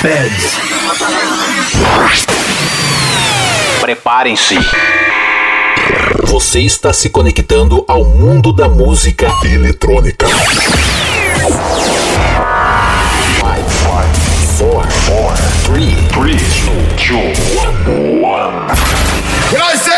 Feds. Preparem-se. Você está se conectando ao mundo da música eletrônica. 5, 4, 3, 3, 2, 1. When I say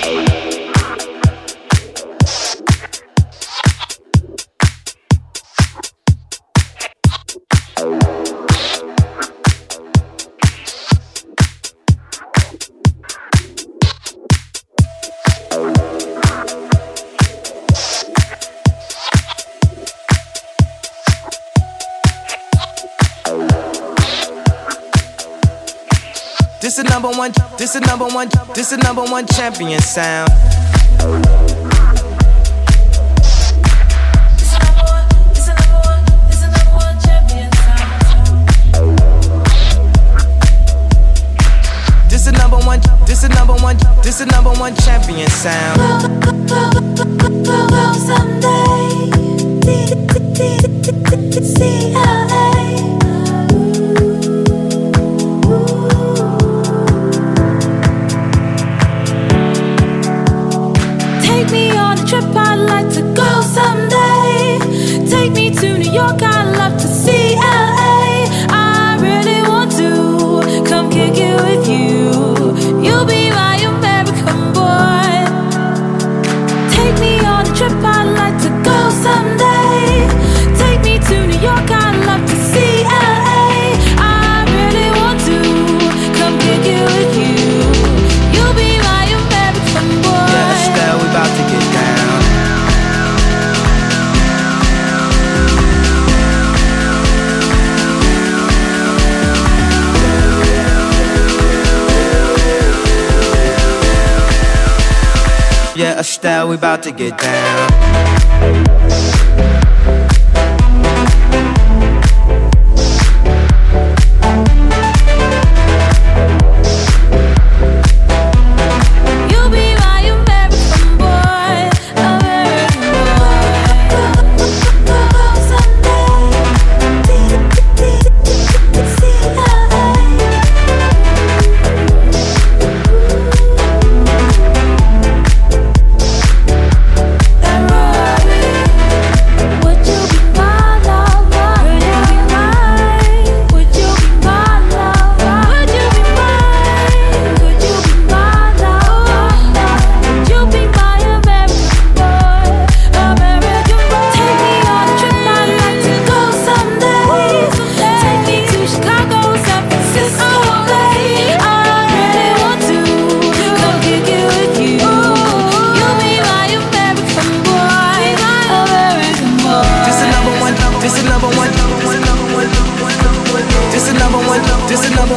This is number one, this is number one, this is number one champion sound. This is number one, this is number one, this is number one champion sound. Take trip, I'd like to go someday. Take me to New York, I'd Estelle, we about to get down.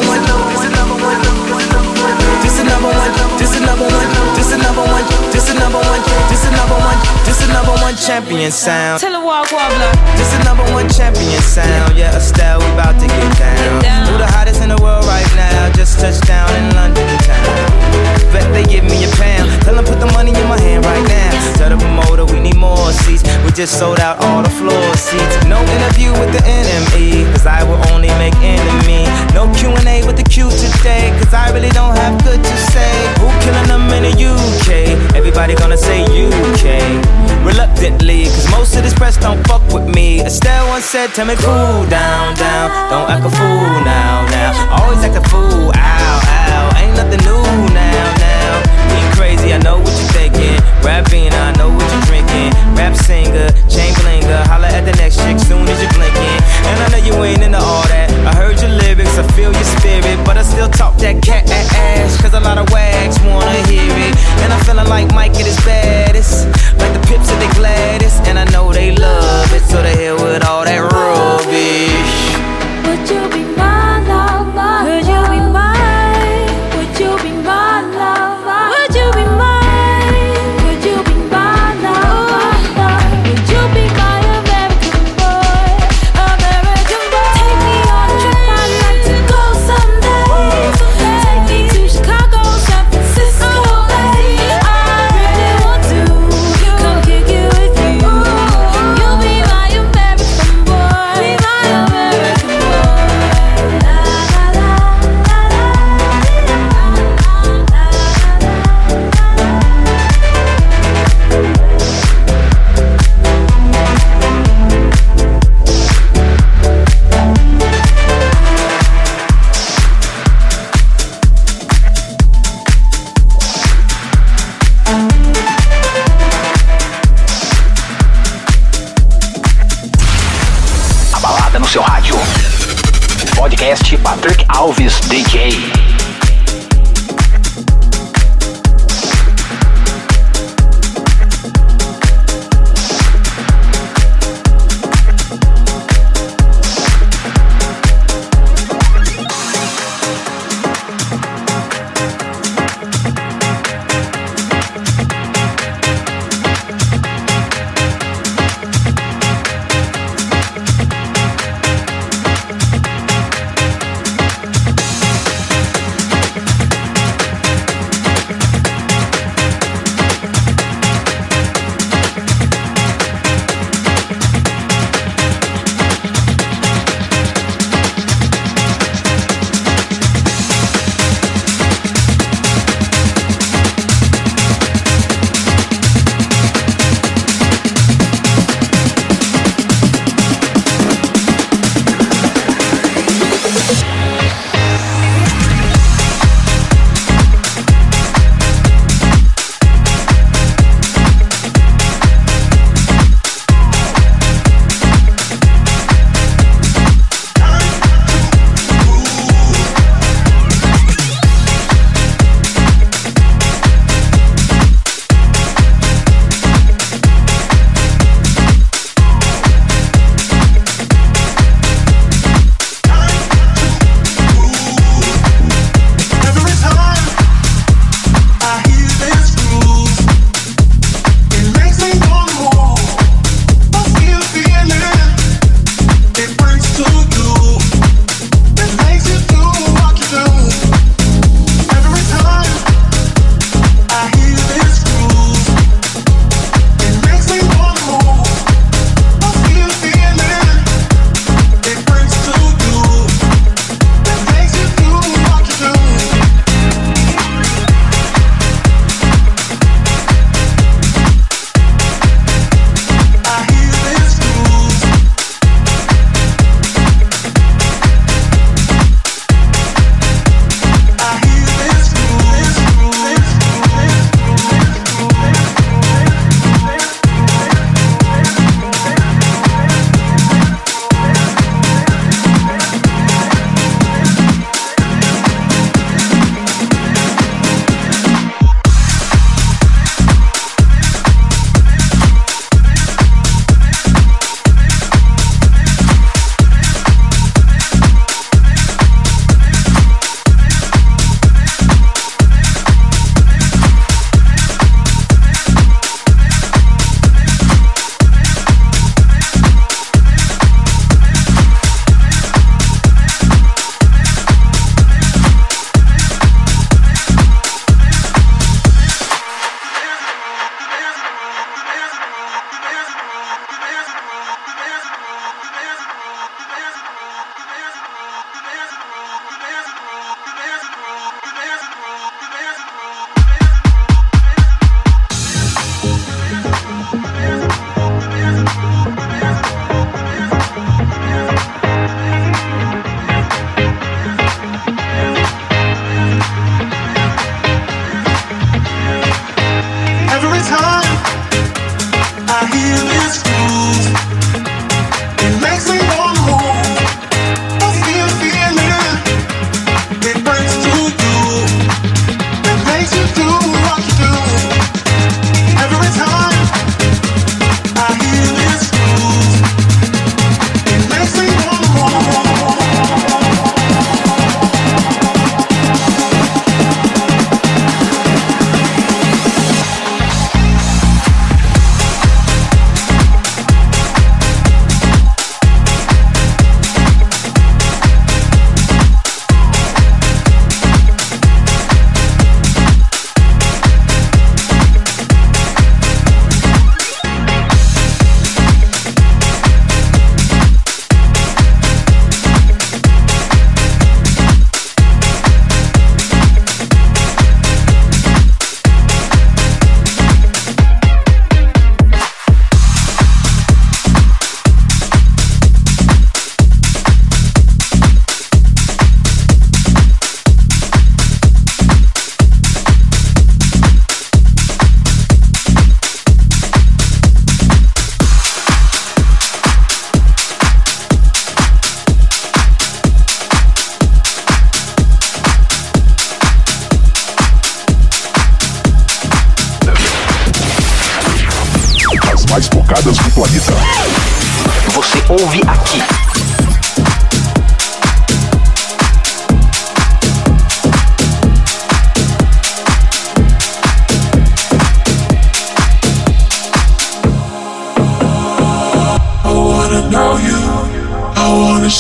This is number one, this is number one, this is number one, this is one, this one. This is number one. This is number one champion sound. Tell her walk wobbler. This is number one champion sound. Yeah, Estelle, we about to get down. down. Who the hottest in the world right now? Just touched down in London town. Bet they give me a pound. Tell them put the money in my hand right now. Tell the promoter we need more seats. We just sold out all the floor seats. No interview with the enemy, cause I will only make enemy. No Q&A with the Q today, cause I really don't have good to say. Who killing them in the UK? Everybody gonna say UK. Reluctantly, cause most of this press don't fuck with me. Estelle once said, tell me cool down, down. Don't act a fool now, now. Always act a fool, ow, ow. Ain't nothing new now, now. Being crazy, I know what you're thinking. Rapping, I know what you're drinking. Rap singer, chain blinger. Holla at the next chick soon as you're blinking. And I know you ain't into all that. I heard your lyrics, I feel your spirit. But I still talk that cat ass. Cause a lot of wags wanna hear it. And I'm feeling like Mike at his baddest. Like the pips at the Gladys. And I know they love it. So they hell with all that rubbish. Would you be my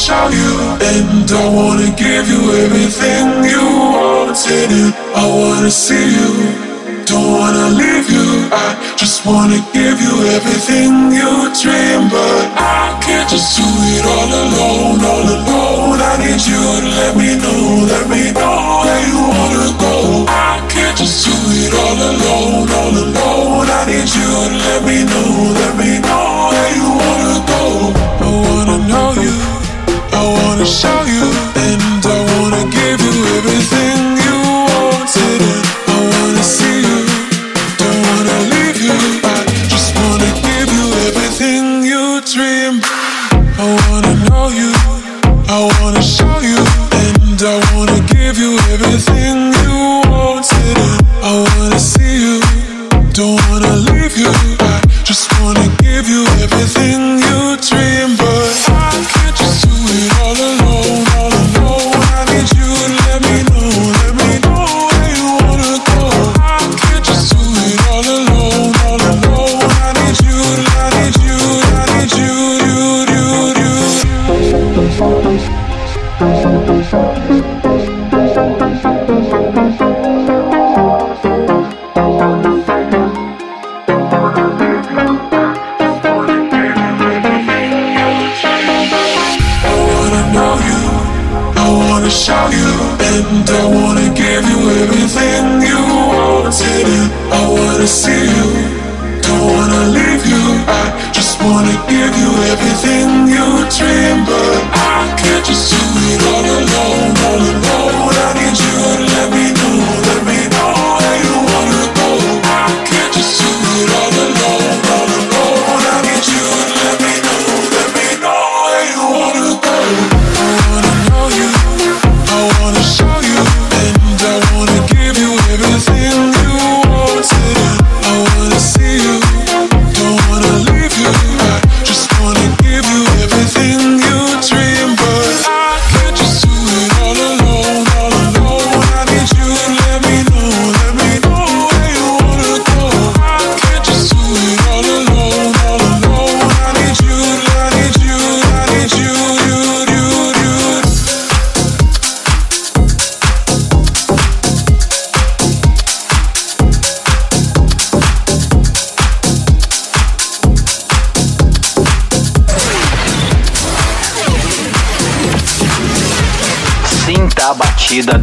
show you. And I wanna give you everything you wanted. And I wanna see you. Don't wanna leave you. I just wanna give you everything you dream. But I can't just do it all alone, all alone. I need you to let me know, let me know that you wanna go. I can't just do it all alone, all alone. I need you to let me know, let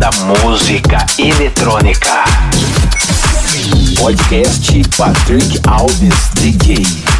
da música eletrônica. Podcast Patrick Alves DJ.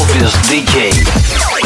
Office DJ.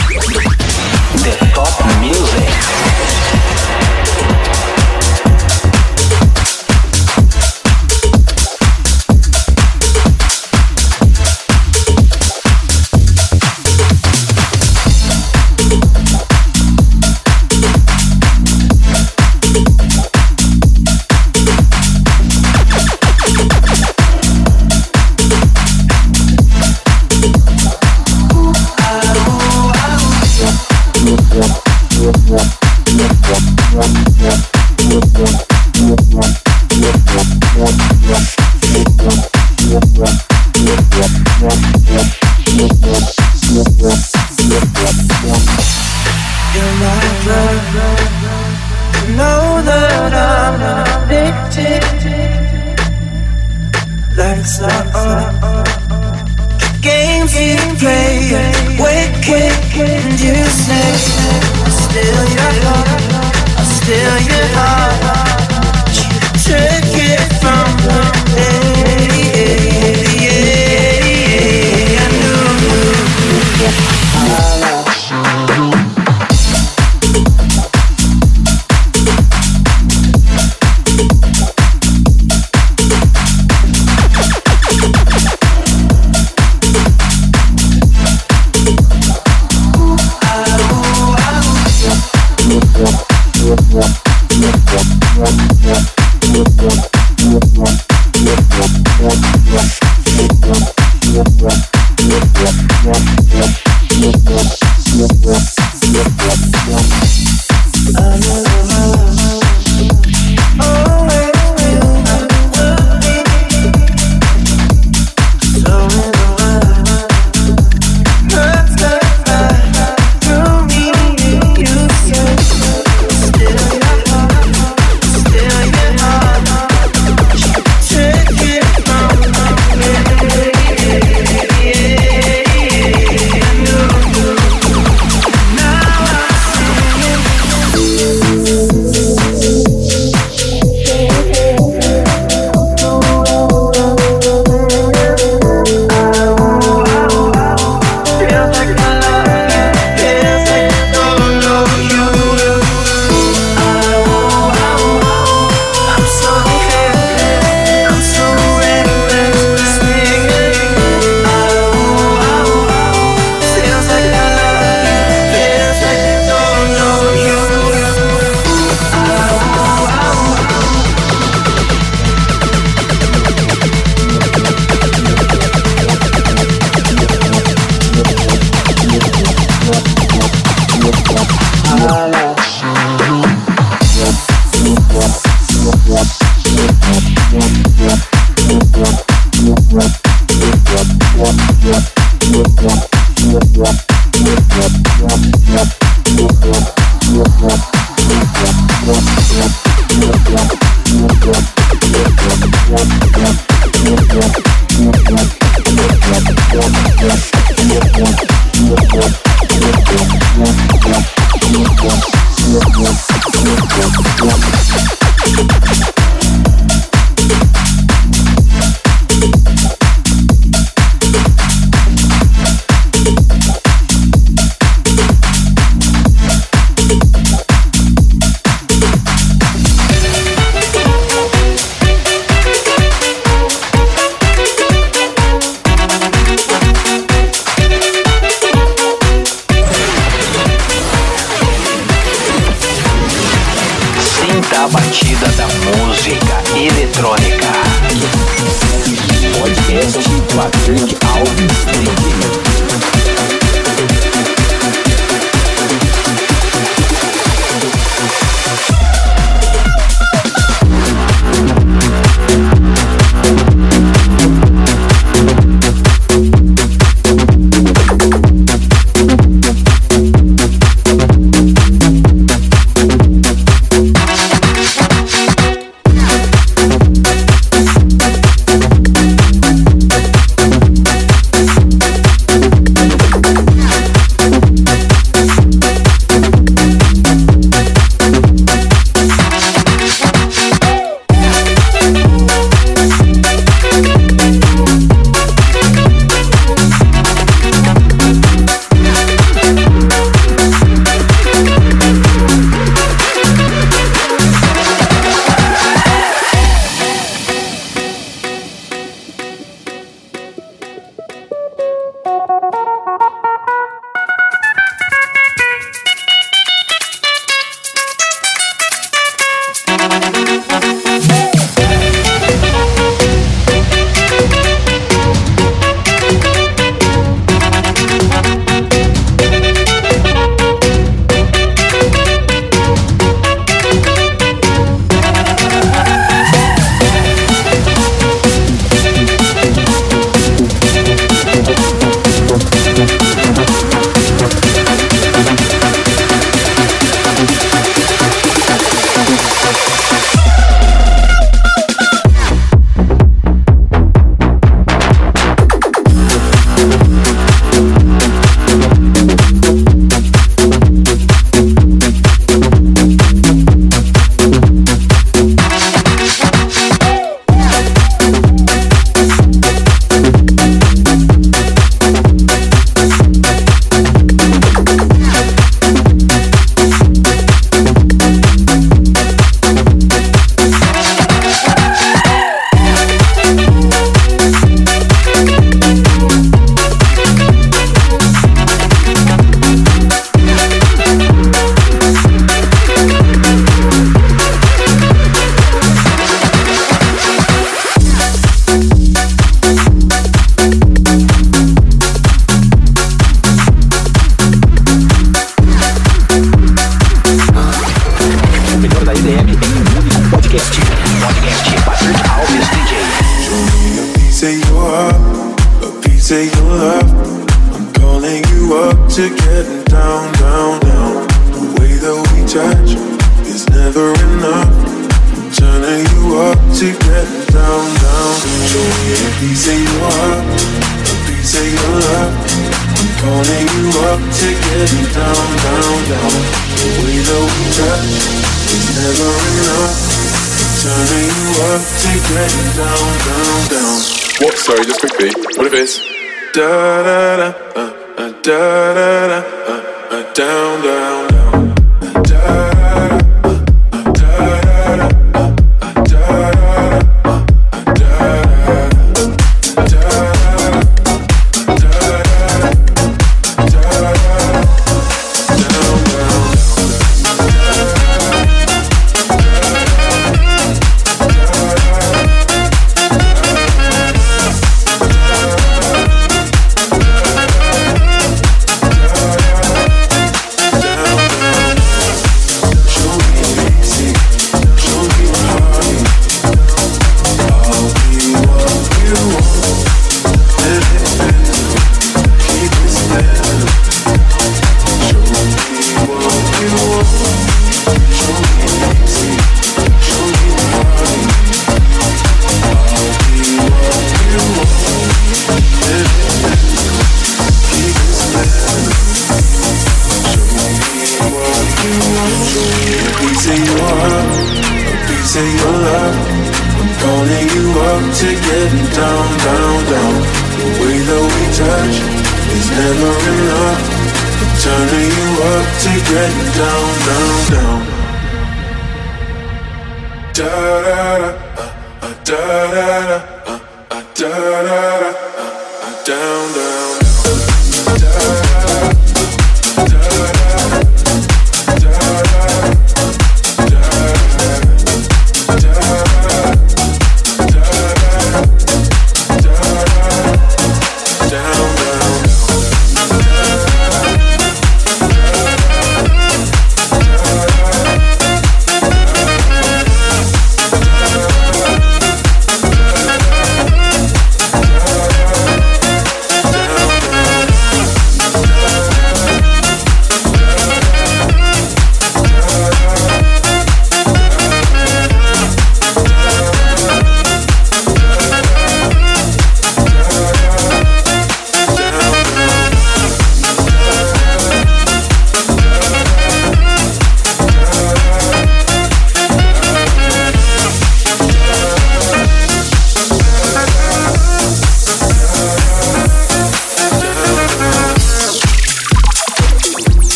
Down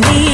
me.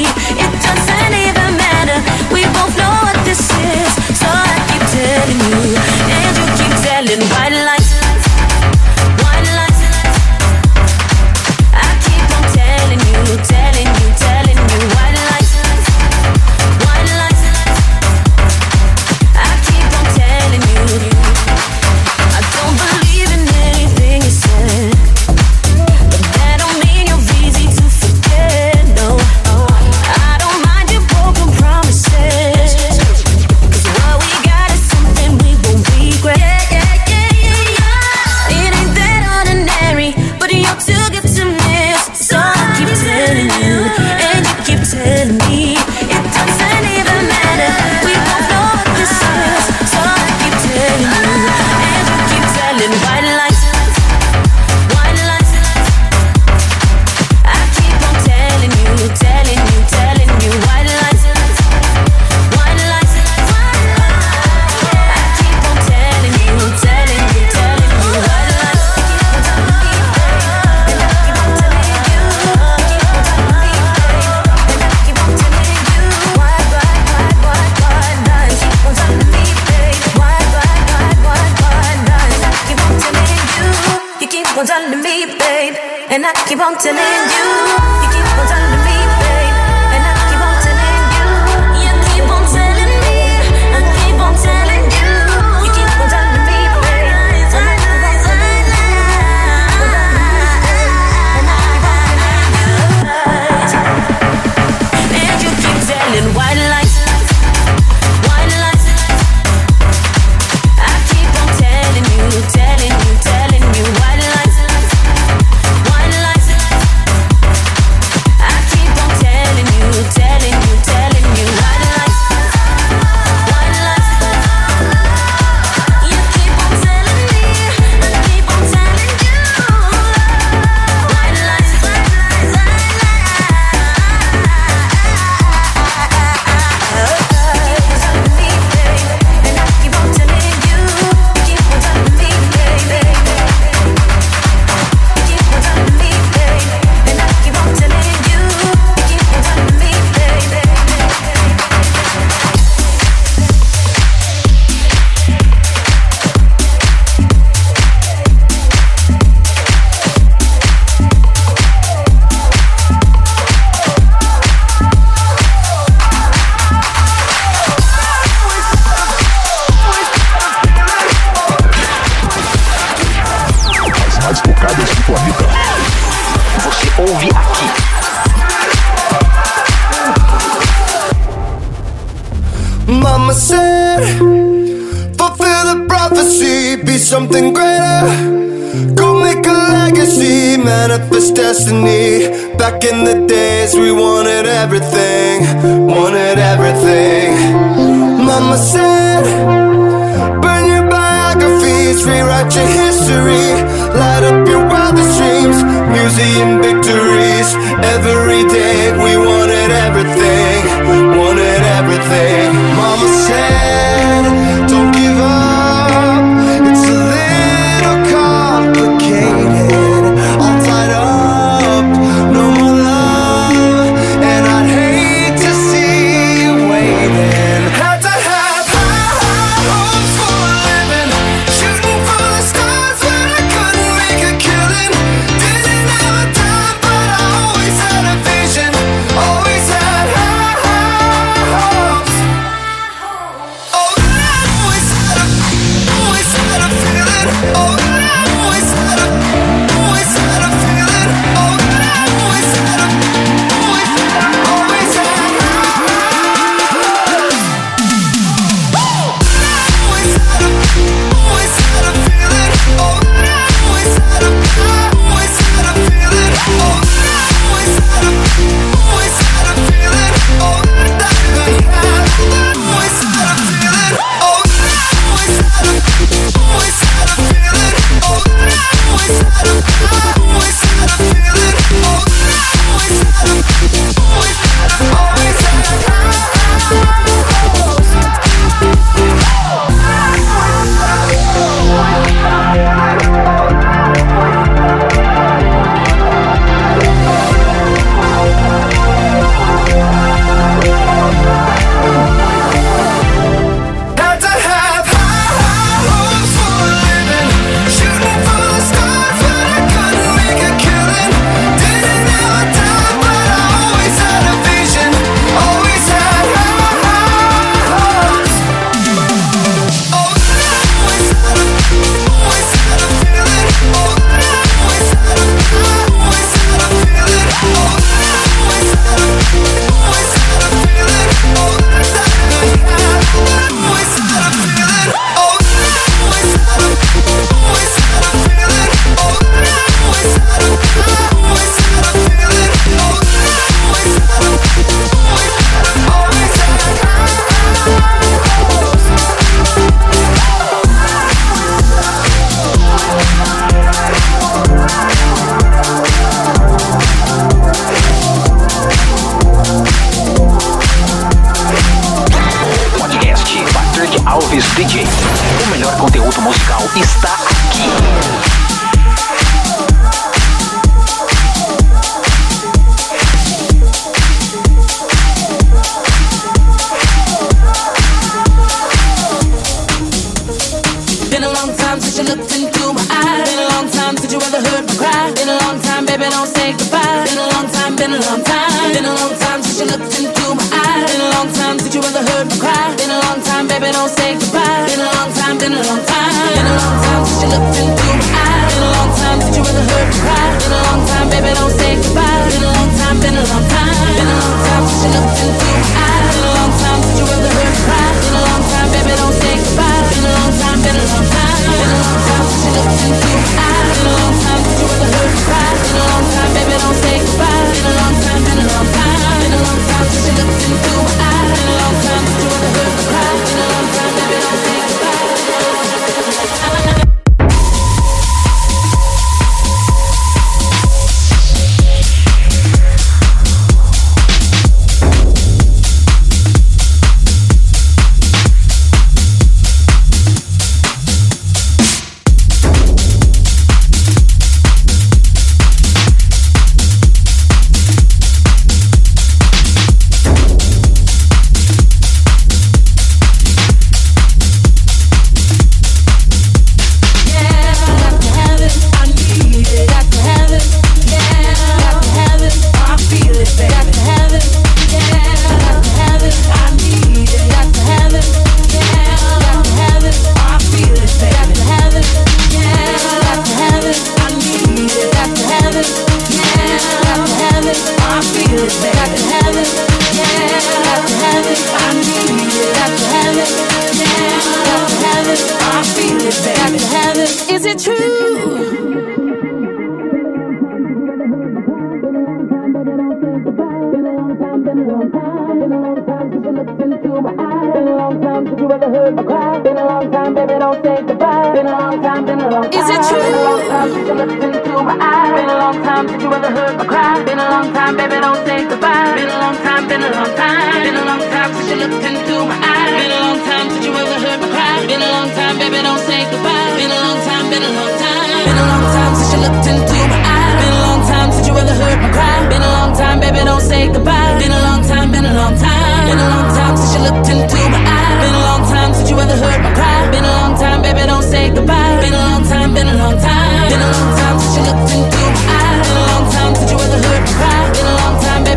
Say goodbye. Been a long time, been a long time. Been a long time since you looked into my eyes. Been a long time since you ever heard me cry. Been a long time, baby, don't say goodbye. Been a long time, been a long time. Been a long time since you looked into my eyes. Been a long time since you ever heard me cry. Been a long time, baby, don't say goodbye. Been a long time, been a long time. Been a long time since you looked into my eyes. Been a long time since you ever heard me cry. Been a long time, baby, don't say goodbye. Been a long time, been a long time. Been a long time since you looked into my eyes. Been a long time since you ever heard me cry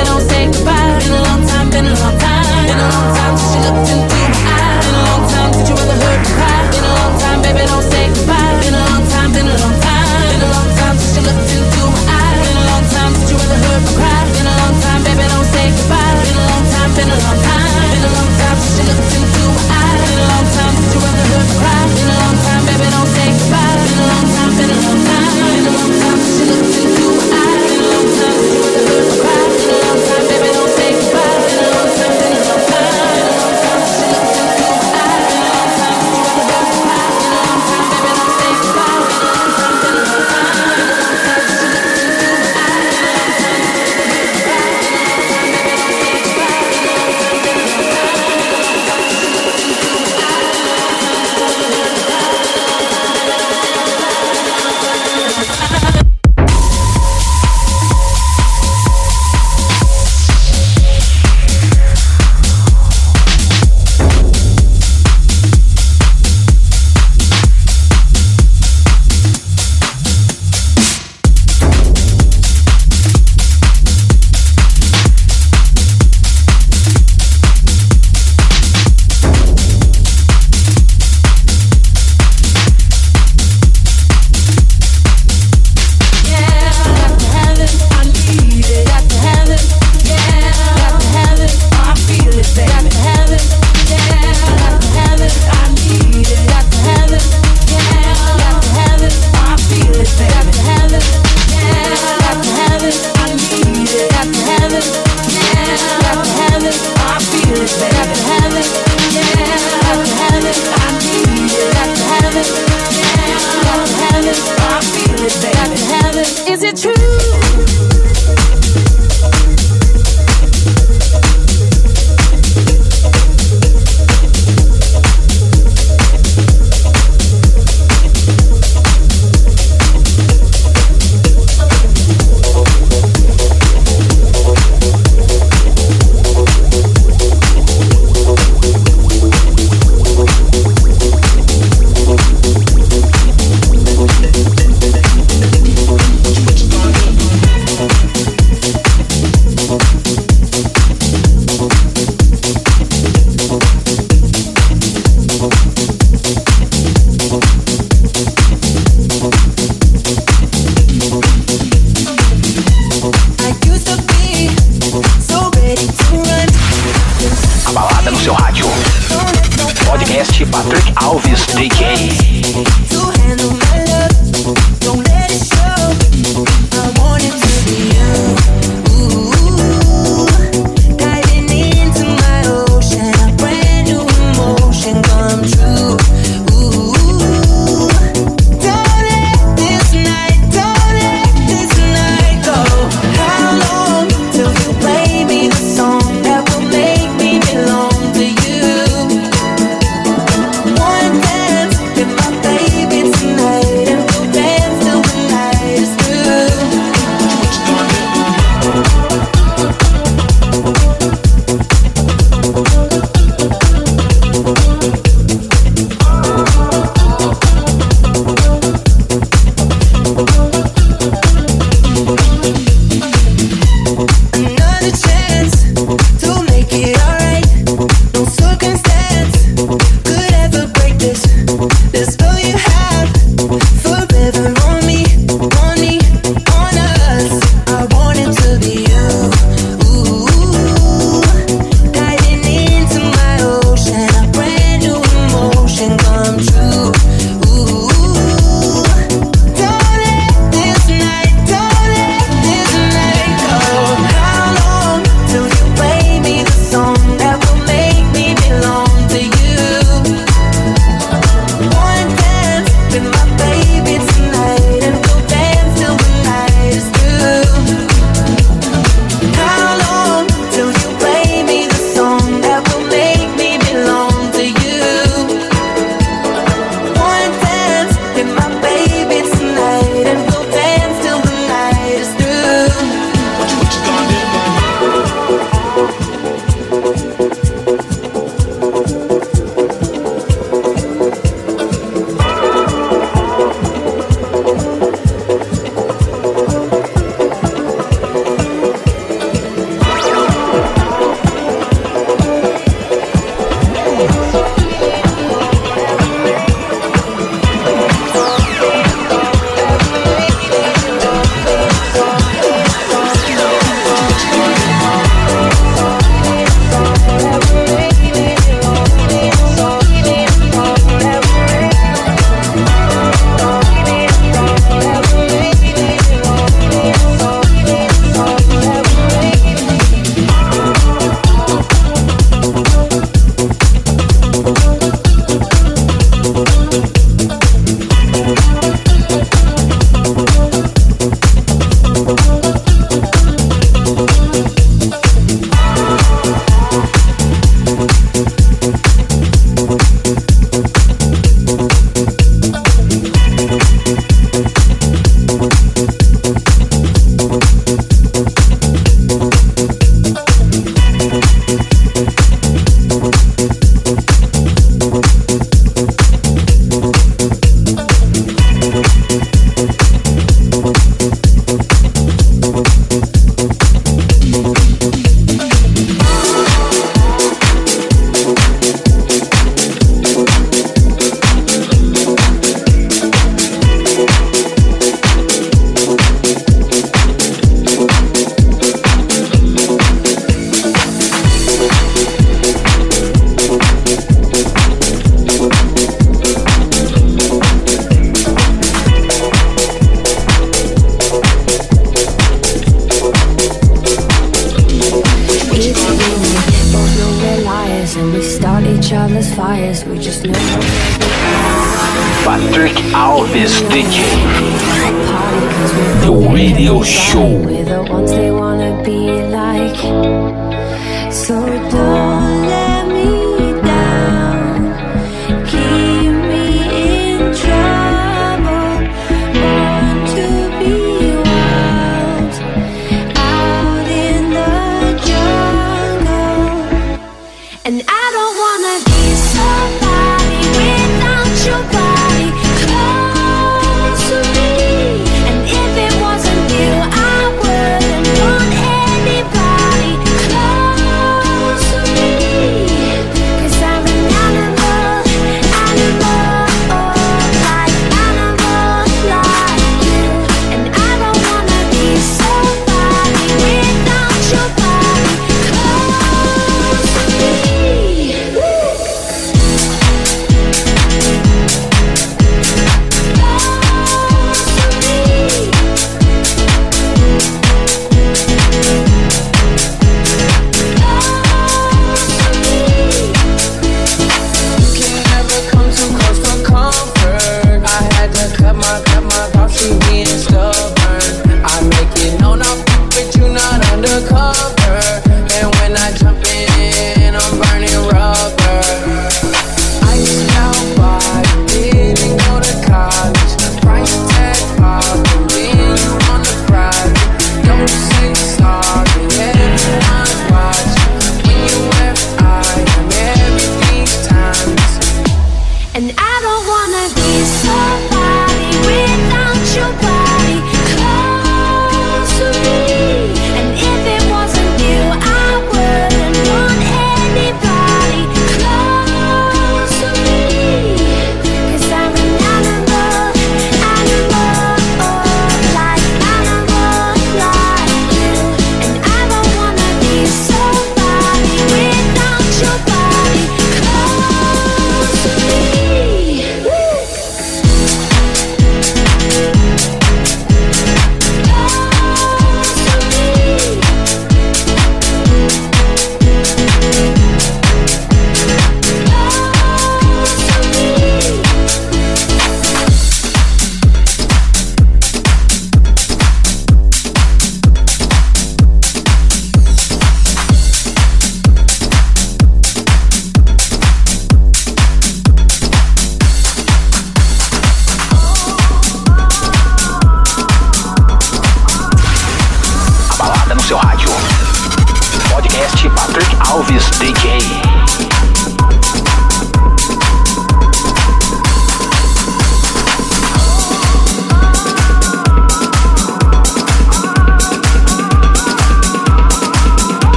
baby, don't say goodbye. Been a long time, been a long time. Been a long time since you looked into my eyes. Been a long time since you ever heard me cry. Been a long time, baby, don't say goodbye. Been a long time, been a long time. Been a long time since you looked into my eyes. Been a long time since you ever heard me cry. Been a long time, baby, don't say goodbye. Been a long time, been a long time. Been a long time since you looked into my eyes. Been a long time since you ever heard me cry. Been a long time, baby, don't say goodbye. Been a long time, been a long time. Been a long time since you looked into